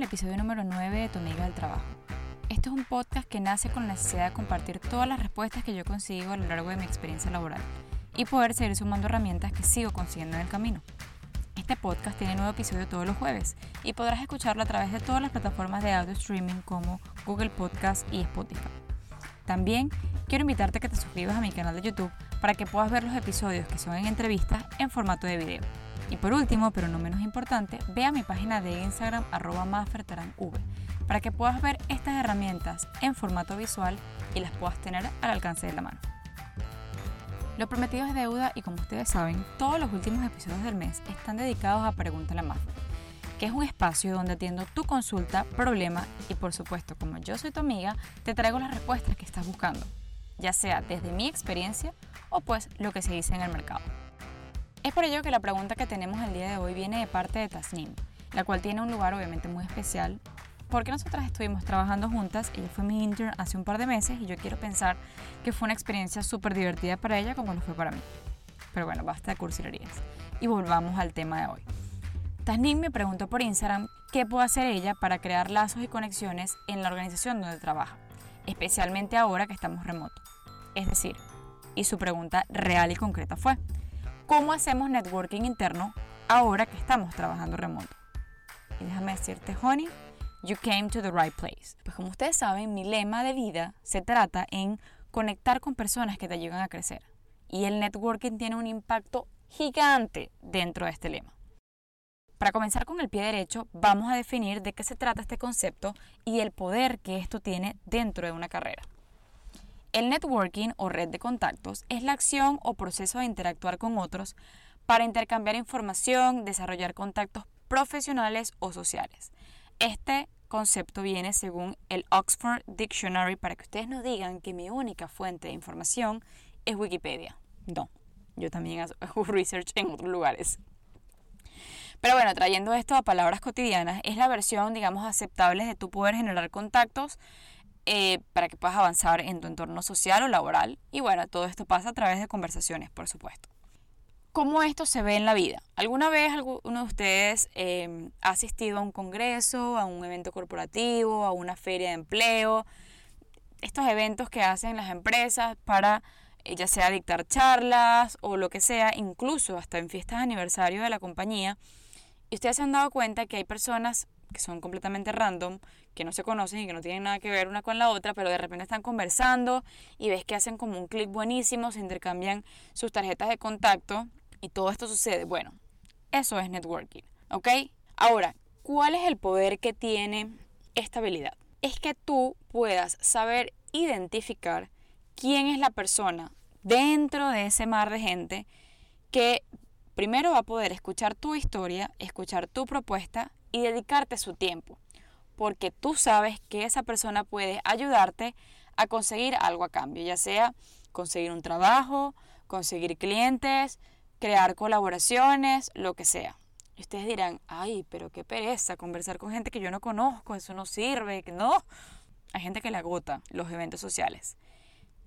al episodio número 9 de Tu Amiga del Trabajo. Este es un podcast que nace con la necesidad de compartir todas las respuestas que yo consigo a lo largo de mi experiencia laboral y poder seguir sumando herramientas que sigo consiguiendo en el camino. Este podcast tiene nuevo episodio todos los jueves y podrás escucharlo a través de todas las plataformas de audio streaming como Google Podcast y Spotify. También quiero invitarte a que te suscribas a mi canal de YouTube para que puedas ver los episodios que son en entrevistas en formato de video. Y por último, pero no menos importante, ve a mi página de Instagram arroba para que puedas ver estas herramientas en formato visual y las puedas tener al alcance de la mano. Lo prometido es deuda y como ustedes saben, todos los últimos episodios del mes están dedicados a Pregúntale a Maffer, que es un espacio donde atiendo tu consulta, problema y por supuesto, como yo soy tu amiga, te traigo las respuestas que estás buscando, ya sea desde mi experiencia o pues lo que se dice en el mercado. Es por ello que la pregunta que tenemos el día de hoy viene de parte de Tasnim, la cual tiene un lugar obviamente muy especial porque nosotras estuvimos trabajando juntas, ella fue mi intern hace un par de meses y yo quiero pensar que fue una experiencia súper divertida para ella como lo fue para mí. Pero bueno, basta de cursilerías. Y volvamos al tema de hoy. Tasnim me preguntó por Instagram qué puede hacer ella para crear lazos y conexiones en la organización donde trabaja, especialmente ahora que estamos remoto. Es decir, y su pregunta real y concreta fue, ¿Cómo hacemos networking interno ahora que estamos trabajando remoto? Y déjame decirte, honey, you came to the right place. Pues como ustedes saben, mi lema de vida se trata en conectar con personas que te ayudan a crecer. Y el networking tiene un impacto gigante dentro de este lema. Para comenzar con el pie derecho, vamos a definir de qué se trata este concepto y el poder que esto tiene dentro de una carrera. El networking o red de contactos es la acción o proceso de interactuar con otros para intercambiar información, desarrollar contactos profesionales o sociales. Este concepto viene según el Oxford Dictionary para que ustedes no digan que mi única fuente de información es Wikipedia. No, yo también hago research en otros lugares. Pero bueno, trayendo esto a palabras cotidianas, es la versión, digamos, aceptable de tu poder generar contactos eh, para que puedas avanzar en tu entorno social o laboral. Y bueno, todo esto pasa a través de conversaciones, por supuesto. ¿Cómo esto se ve en la vida? ¿Alguna vez alguno de ustedes em, ha asistido a un congreso, a un evento corporativo, a una feria de empleo? Estos eventos que hacen las empresas para eh, ya sea dictar charlas o lo que sea, incluso hasta en fiestas de aniversario de la compañía. Y ustedes se han dado cuenta que hay personas que son completamente random, que no se conocen y que no tienen nada que ver una con la otra, pero de repente están conversando y ves que hacen como un clic buenísimo, se intercambian sus tarjetas de contacto y todo esto sucede. Bueno, eso es networking, ¿ok? Ahora, ¿cuál es el poder que tiene esta habilidad? Es que tú puedas saber identificar quién es la persona dentro de ese mar de gente que primero va a poder escuchar tu historia, escuchar tu propuesta y dedicarte su tiempo, porque tú sabes que esa persona puede ayudarte a conseguir algo a cambio, ya sea conseguir un trabajo, conseguir clientes, crear colaboraciones, lo que sea. Ustedes dirán, ay, pero qué pereza conversar con gente que yo no conozco, eso no sirve, que no. Hay gente que le agota los eventos sociales.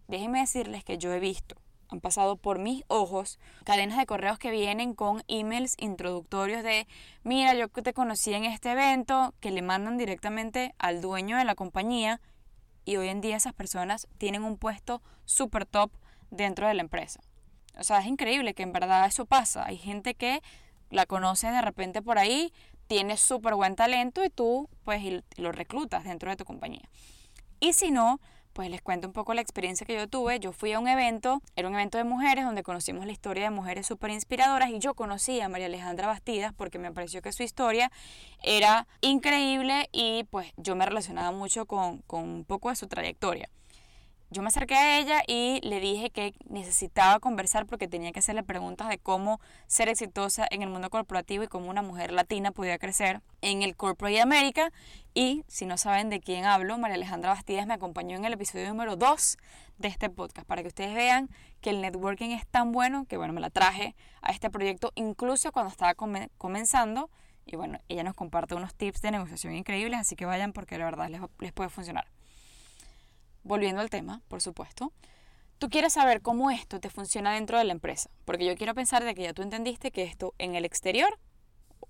Déjenme decirles que yo he visto han pasado por mis ojos cadenas de correos que vienen con emails introductorios de, mira, yo te conocí en este evento, que le mandan directamente al dueño de la compañía y hoy en día esas personas tienen un puesto súper top dentro de la empresa. O sea, es increíble que en verdad eso pasa. Hay gente que la conoce de repente por ahí, tiene súper buen talento y tú pues lo reclutas dentro de tu compañía. Y si no, pues les cuento un poco la experiencia que yo tuve. Yo fui a un evento, era un evento de mujeres donde conocimos la historia de mujeres súper inspiradoras y yo conocí a María Alejandra Bastidas porque me pareció que su historia era increíble y pues yo me relacionaba mucho con, con un poco de su trayectoria. Yo me acerqué a ella y le dije que necesitaba conversar porque tenía que hacerle preguntas de cómo ser exitosa en el mundo corporativo y cómo una mujer latina podía crecer en el Corporate America. Y si no saben de quién hablo, María Alejandra Bastidas me acompañó en el episodio número 2 de este podcast para que ustedes vean que el networking es tan bueno que bueno, me la traje a este proyecto incluso cuando estaba comenzando. Y bueno, ella nos comparte unos tips de negociación increíbles, así que vayan porque la verdad les, les puede funcionar volviendo al tema, por supuesto, tú quieres saber cómo esto te funciona dentro de la empresa, porque yo quiero pensar de que ya tú entendiste que esto en el exterior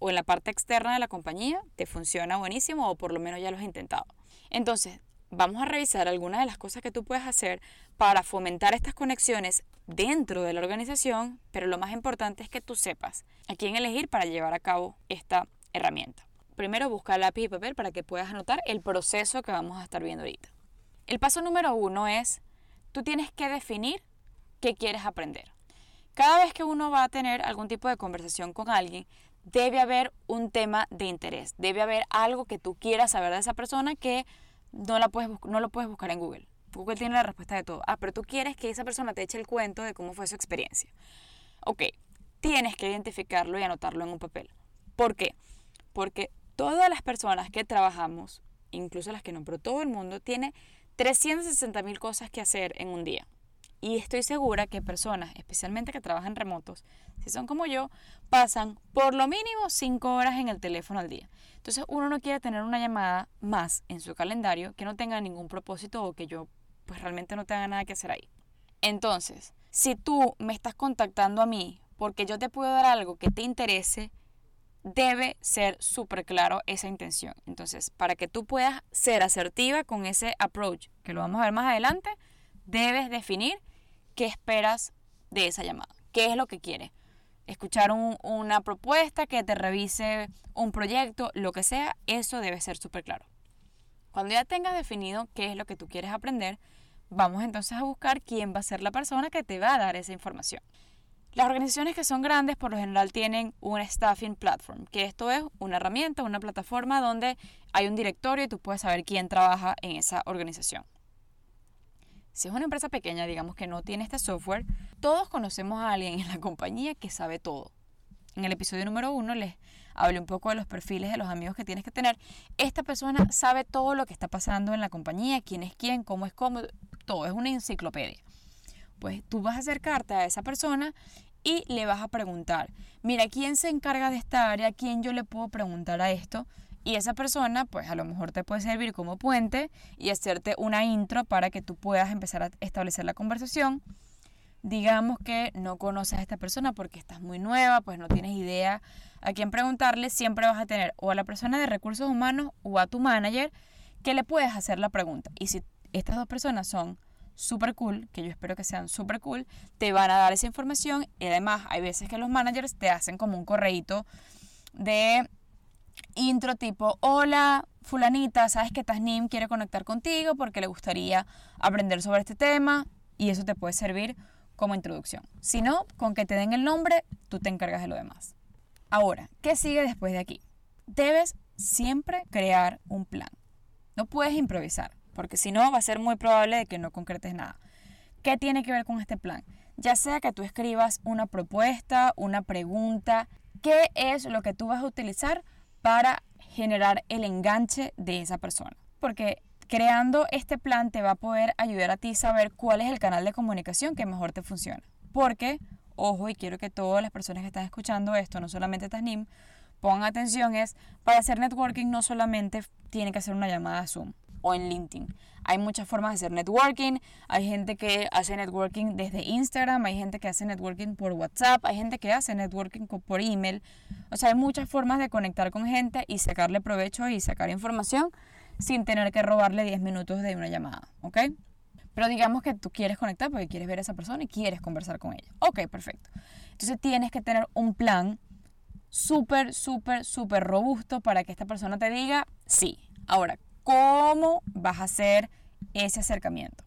o en la parte externa de la compañía, te funciona buenísimo o por lo menos ya lo has intentado. Entonces, vamos a revisar algunas de las cosas que tú puedes hacer para fomentar estas conexiones dentro de la organización, pero lo más importante es que tú sepas a quién elegir para llevar a cabo esta herramienta. Primero busca lápiz y papel para que puedas anotar el proceso que vamos a estar viendo ahorita. El paso número uno es, tú tienes que definir qué quieres aprender. Cada vez que uno va a tener algún tipo de conversación con alguien, debe haber un tema de interés, debe haber algo que tú quieras saber de esa persona que no, la puedes, no lo puedes buscar en Google. Google tiene la respuesta de todo. Ah, pero tú quieres que esa persona te eche el cuento de cómo fue su experiencia. Ok, tienes que identificarlo y anotarlo en un papel. ¿Por qué? Porque todas las personas que trabajamos, incluso las que no, pero todo el mundo tiene 360 mil cosas que hacer en un día. Y estoy segura que personas, especialmente que trabajan remotos, si son como yo, pasan por lo mínimo 5 horas en el teléfono al día. Entonces uno no quiere tener una llamada más en su calendario que no tenga ningún propósito o que yo pues realmente no tenga nada que hacer ahí. Entonces, si tú me estás contactando a mí porque yo te puedo dar algo que te interese, debe ser súper claro esa intención. Entonces, para que tú puedas ser asertiva con ese approach, que lo vamos a ver más adelante, debes definir qué esperas de esa llamada, qué es lo que quieres. Escuchar una propuesta, que te revise un proyecto, lo que sea, eso debe ser súper claro. Cuando ya tengas definido qué es lo que tú quieres aprender, vamos entonces a buscar quién va a ser la persona que te va a dar esa información. Las organizaciones que son grandes por lo general tienen un staffing platform, que esto es una herramienta, una plataforma donde hay un directorio y tú puedes saber quién trabaja en esa organización. Si es una empresa pequeña, digamos que no tiene este software, todos conocemos a alguien en la compañía que sabe todo. En el episodio número uno les hablé un poco de los perfiles de los amigos que tienes que tener. Esta persona sabe todo lo que está pasando en la compañía, quién es quién, cómo es cómo, todo, es una enciclopedia pues tú vas a acercarte a esa persona y le vas a preguntar, mira, ¿quién se encarga de esta área? ¿Quién yo le puedo preguntar a esto? Y esa persona, pues a lo mejor te puede servir como puente y hacerte una intro para que tú puedas empezar a establecer la conversación. Digamos que no conoces a esta persona porque estás muy nueva, pues no tienes idea a quién preguntarle, siempre vas a tener o a la persona de recursos humanos o a tu manager que le puedes hacer la pregunta. Y si estas dos personas son super cool, que yo espero que sean super cool, te van a dar esa información y además hay veces que los managers te hacen como un correíto de intro tipo, hola fulanita, sabes que Tasnim quiere conectar contigo porque le gustaría aprender sobre este tema y eso te puede servir como introducción. Si no, con que te den el nombre, tú te encargas de lo demás. Ahora, ¿qué sigue después de aquí? Debes siempre crear un plan. No puedes improvisar porque si no va a ser muy probable de que no concretes nada. ¿Qué tiene que ver con este plan? Ya sea que tú escribas una propuesta, una pregunta, ¿qué es lo que tú vas a utilizar para generar el enganche de esa persona? Porque creando este plan te va a poder ayudar a ti saber cuál es el canal de comunicación que mejor te funciona. Porque, ojo, y quiero que todas las personas que están escuchando esto, no solamente Tasnim, pongan atención, es para hacer networking no solamente tiene que hacer una llamada a Zoom o en LinkedIn. Hay muchas formas de hacer networking. Hay gente que hace networking desde Instagram, hay gente que hace networking por WhatsApp, hay gente que hace networking por email. O sea, hay muchas formas de conectar con gente y sacarle provecho y sacar información sin tener que robarle 10 minutos de una llamada, ¿ok? Pero digamos que tú quieres conectar porque quieres ver a esa persona y quieres conversar con ella. Ok, perfecto. Entonces tienes que tener un plan súper, súper, súper robusto para que esta persona te diga sí. Ahora, ¿Cómo vas a hacer ese acercamiento?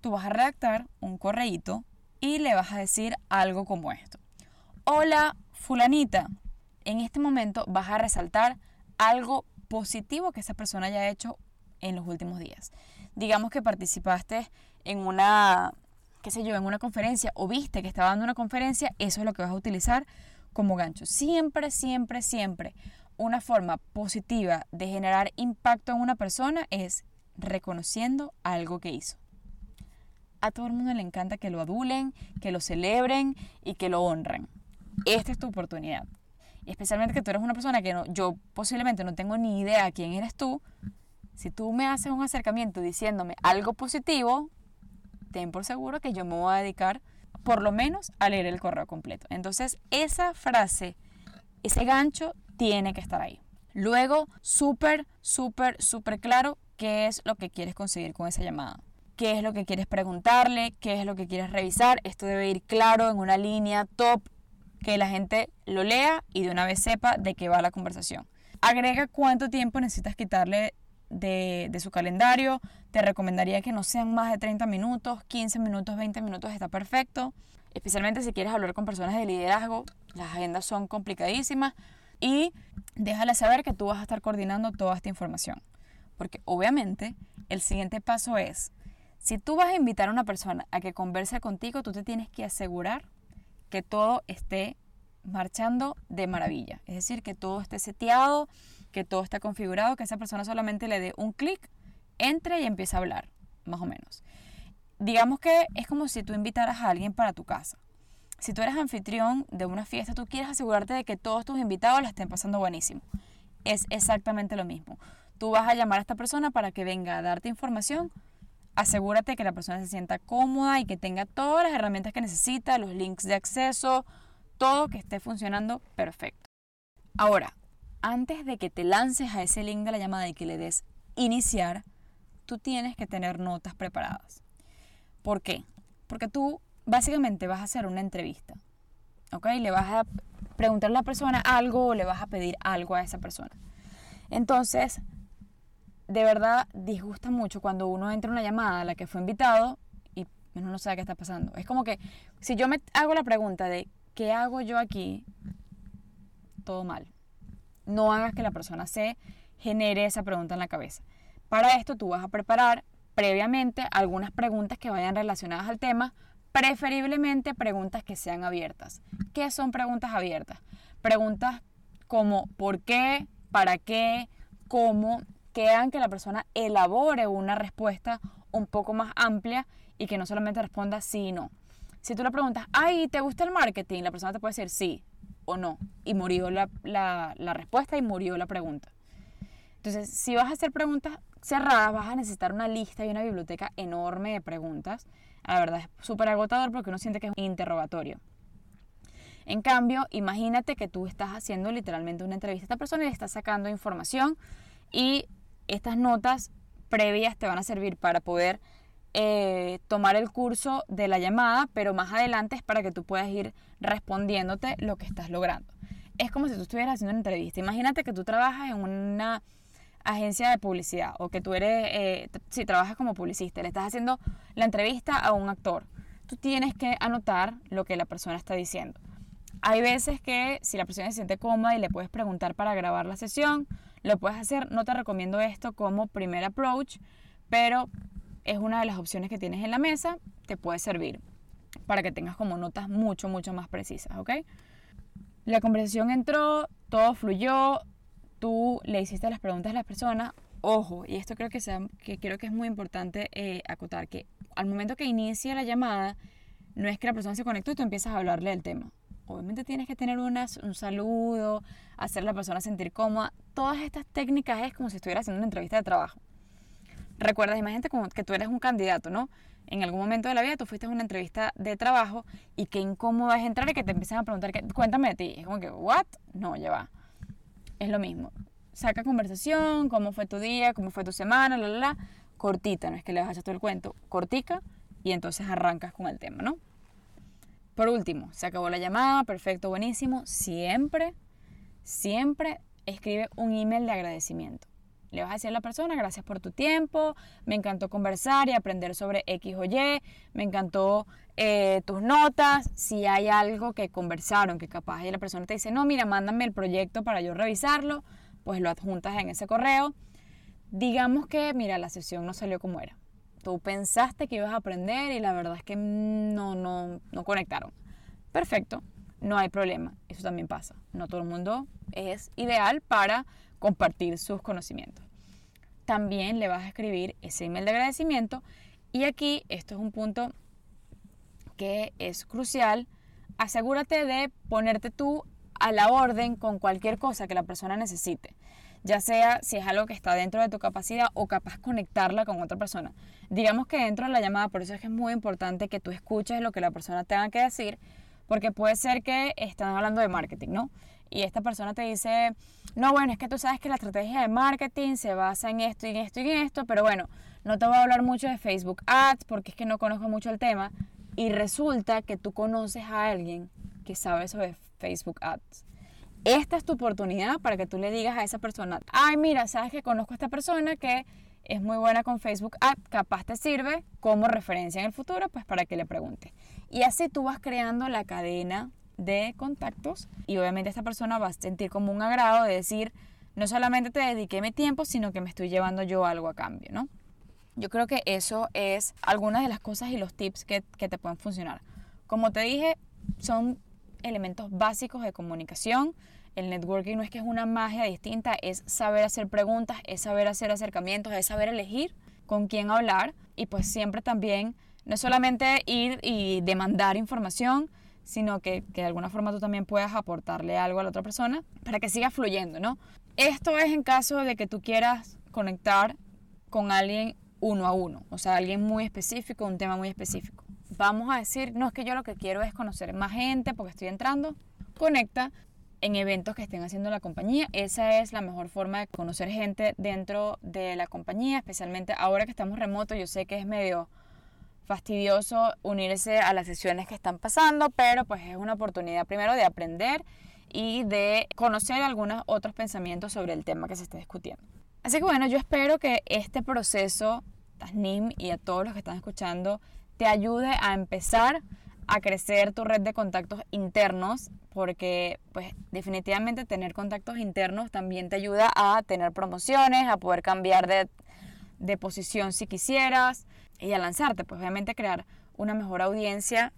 Tú vas a redactar un correíto y le vas a decir algo como esto. Hola, fulanita. En este momento vas a resaltar algo positivo que esa persona haya hecho en los últimos días. Digamos que participaste en una, qué sé yo, en una conferencia o viste que estaba dando una conferencia, eso es lo que vas a utilizar como gancho. Siempre, siempre, siempre una forma positiva de generar impacto en una persona es reconociendo algo que hizo. A todo el mundo le encanta que lo adulen, que lo celebren y que lo honren. Esta es tu oportunidad. Especialmente que tú eres una persona que no, yo posiblemente no tengo ni idea quién eres tú. Si tú me haces un acercamiento diciéndome algo positivo, ten por seguro que yo me voy a dedicar por lo menos a leer el correo completo. Entonces, esa frase, ese gancho tiene que estar ahí. Luego, súper, súper, súper claro qué es lo que quieres conseguir con esa llamada. Qué es lo que quieres preguntarle, qué es lo que quieres revisar. Esto debe ir claro en una línea top, que la gente lo lea y de una vez sepa de qué va la conversación. Agrega cuánto tiempo necesitas quitarle de, de, su calendario. Te recomendaría que no sean más de 30 minutos, 15 minutos, 20 minutos está perfecto. Especialmente si quieres hablar con personas de liderazgo, las agendas son complicadísimas. Y déjale saber que tú vas a estar coordinando toda esta información. Porque obviamente el siguiente paso es, si tú vas a invitar a una persona a que converse contigo, tú te tienes que asegurar que todo esté marchando de maravilla. Es decir, que todo esté seteado, que todo esté configurado, que esa persona solamente le dé un clic, entre y empiece a hablar, más o menos. Digamos que es como si tú invitaras a alguien para tu casa. Si tú eres anfitrión de una fiesta, tú quieres asegurarte de que todos tus invitados la estén pasando buenísimo. Es exactamente lo mismo. Tú vas a llamar a esta persona para que venga a darte información. Asegúrate que la persona se sienta cómoda y que tenga todas las herramientas que necesita, los links de acceso, todo que esté funcionando perfecto. Ahora, antes de que te lances a ese link de la llamada y que le des iniciar, tú tienes que tener notas preparadas. ¿Por qué? Porque tú básicamente vas a hacer una entrevista. ¿Ok? Le vas a preguntar a la persona algo o le vas a pedir algo a esa persona. Entonces, de verdad disgusta mucho cuando uno entra a una llamada a la que fue invitado y uno no sabe qué está pasando. Es como que si yo me hago la pregunta de ¿qué hago yo aquí? Todo mal. No hagas que la persona se genere esa pregunta en la cabeza. Para esto tú vas a preparar previamente algunas preguntas que vayan relacionadas al tema, preferiblemente preguntas que sean abiertas. ¿Qué son preguntas abiertas? Preguntas como ¿por qué? ¿Para qué? ¿Cómo? Que hagan que la persona elabore una respuesta un poco más amplia y que no solamente responda sí y no. Si tú le preguntas, ay, ¿te gusta el marketing? La persona te puede decir sí o no. Y murió la, la respuesta y murió la pregunta. Entonces, si vas a hacer preguntas cerradas, vas a necesitar una lista y una biblioteca enorme de preguntas la verdad es súper agotador porque uno siente que es un interrogatorio. En cambio, imagínate que tú estás haciendo literalmente una entrevista a esta persona y le estás sacando información y estas notas previas te van a servir para poder eh, tomar el curso de la llamada, pero más adelante es para que tú puedas ir respondiéndote lo que estás logrando. Es como si tú estuvieras haciendo una entrevista. Imagínate que tú trabajas en una agencia de publicidad o que tú eres, eh, si trabajas como publicista, le estás haciendo la entrevista a un actor, tú tienes que anotar lo que la persona está diciendo. Hay veces que si la persona se siente cómoda y le puedes preguntar para grabar la sesión, lo puedes hacer. No te recomiendo esto como primer approach, pero es una de las opciones que tienes en la mesa, te puede servir para que tengas como notas mucho, mucho más precisas, ¿ok? La conversación entró, todo fluyó, tú le hiciste las preguntas a la persona, ojo, y esto creo que, que que es muy importante eh, acotar, que al momento que inicia la llamada, no es que la persona se conectó y tú empiezas a hablarle del tema. Obviamente tienes que tener un saludo, hacer a la persona sentir cómoda. Todas estas técnicas es como si estuviera haciendo una entrevista de trabajo. Recuerdas, imagínate como que tú eres un candidato, ¿no? En algún momento de la vida tú fuiste a una entrevista de trabajo y qué incómodo es entrar y que te empiecen a preguntar, cuéntame de ti. Es como que, ¿what? No, ya va es lo mismo. Saca conversación, cómo fue tu día, cómo fue tu semana, la, la, la. Cortita, no es que le vas a todo el cuento, cortica y entonces arrancas con el tema, ¿no? Por último, se acabó la llamada, perfecto, buenísimo. Siempre, siempre escribe un email de agradecimiento. Le vas a decir a la persona, gracias por tu tiempo, me encantó conversar y aprender sobre X o Y, me encantó eh, tus notas, si hay algo que conversaron, que capaz y la persona te dice, no, mira, mándame el proyecto para yo revisarlo, pues lo adjuntas en ese correo. Digamos que, mira, la sesión no salió como era. Tú pensaste que ibas a aprender y la verdad es que no, no, no conectaron. Perfecto, no hay problema, eso también pasa. No todo el mundo es ideal para compartir sus conocimientos. También le vas a escribir ese email de agradecimiento y aquí esto es un punto que es crucial. Asegúrate de ponerte tú a la orden con cualquier cosa que la persona necesite ya sea si es algo que está dentro de tu capacidad o capaz conectarla con otra persona. Digamos que dentro de la llamada, por eso es que es muy importante que tú escuches lo que la persona tenga que decir, porque puede ser que están hablando de marketing, ¿no? y esta persona te dice, no, bueno, es que tú sabes que la estrategia de marketing se basa en esto y en esto y en esto, pero bueno, no te voy a hablar mucho de Facebook Ads porque es que no conozco mucho el tema. Y resulta que tú conoces a alguien que sabe sobre Facebook Ads. Esta es tu oportunidad para que tú le digas a esa persona, ay, mira, sabes que conozco a esta persona que es muy buena con Facebook Ads, capaz te sirve como referencia en el futuro, pues para que le preguntes. Y así tú vas creando la cadena de contactos y obviamente esta persona va a sentir como un agrado de decir, no solamente te dediqué mi tiempo, sino que me estoy llevando yo algo a cambio, ¿no? Yo creo que eso es algunas de las cosas y los tips que, que te pueden funcionar. Como te dije, son elementos básicos de comunicación. El networking no es que es una magia distinta, es saber hacer preguntas, es saber hacer acercamientos, es saber elegir con quién hablar y pues siempre también no solamente ir y demandar información, sino que, que, de alguna forma tú también puedas aportarle algo a la otra persona para que siga fluyendo, ¿no? Esto es en caso de que tú quieras conectar con alguien uno a uno, o sea, alguien muy específico, un tema muy específico. Vamos a decir, no es que yo lo que quiero es conocer más gente porque estoy entrando, conecta en eventos que estén haciendo la compañía. Esa es la mejor forma de conocer gente dentro de la compañía, especialmente ahora que estamos remotos. Yo sé que es medio fastidioso unirse a las sesiones que están pasando, pero pues es una oportunidad primero de aprender y de conocer algunos otros pensamientos sobre el tema que se está discutiendo. Así que bueno, yo espero que este proceso, Tasnim y a todos los que están escuchando, te ayude a empezar a crecer tu red de contactos internos, porque pues definitivamente tener contactos internos también te ayuda a tener promociones, a poder cambiar de, de posición si quisieras y a lanzarte, pues obviamente crear una mejor audiencia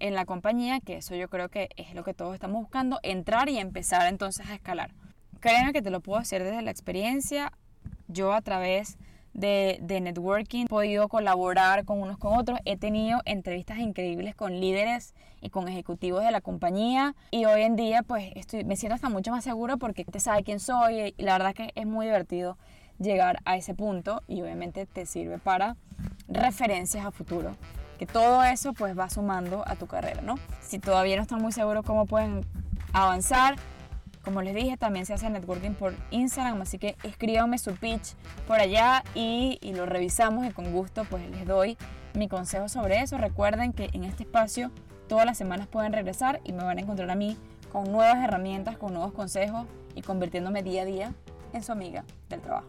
en la compañía, que eso yo creo que es lo que todos estamos buscando, entrar y empezar entonces a escalar. Créeme que te lo puedo hacer desde la experiencia, yo a través de, de, networking he podido colaborar con unos con otros, he tenido entrevistas increíbles con líderes y con ejecutivos de la compañía. Y hoy en día pues estoy, me siento hasta mucho más seguro porque te sabe quién soy y la verdad que es muy divertido llegar a ese punto y obviamente te sirve para referencias a futuro que todo eso pues va sumando a tu carrera, ¿no? Si todavía no están muy seguros cómo pueden avanzar, como les dije, también se hace networking por Instagram, así que escríbanme su pitch por allá y, y, lo revisamos y con gusto pues les doy mi consejo sobre eso. Recuerden que en este espacio todas las semanas pueden regresar y me van a encontrar a mí con nuevas herramientas, con nuevos consejos y convirtiéndome día a día en su amiga del trabajo.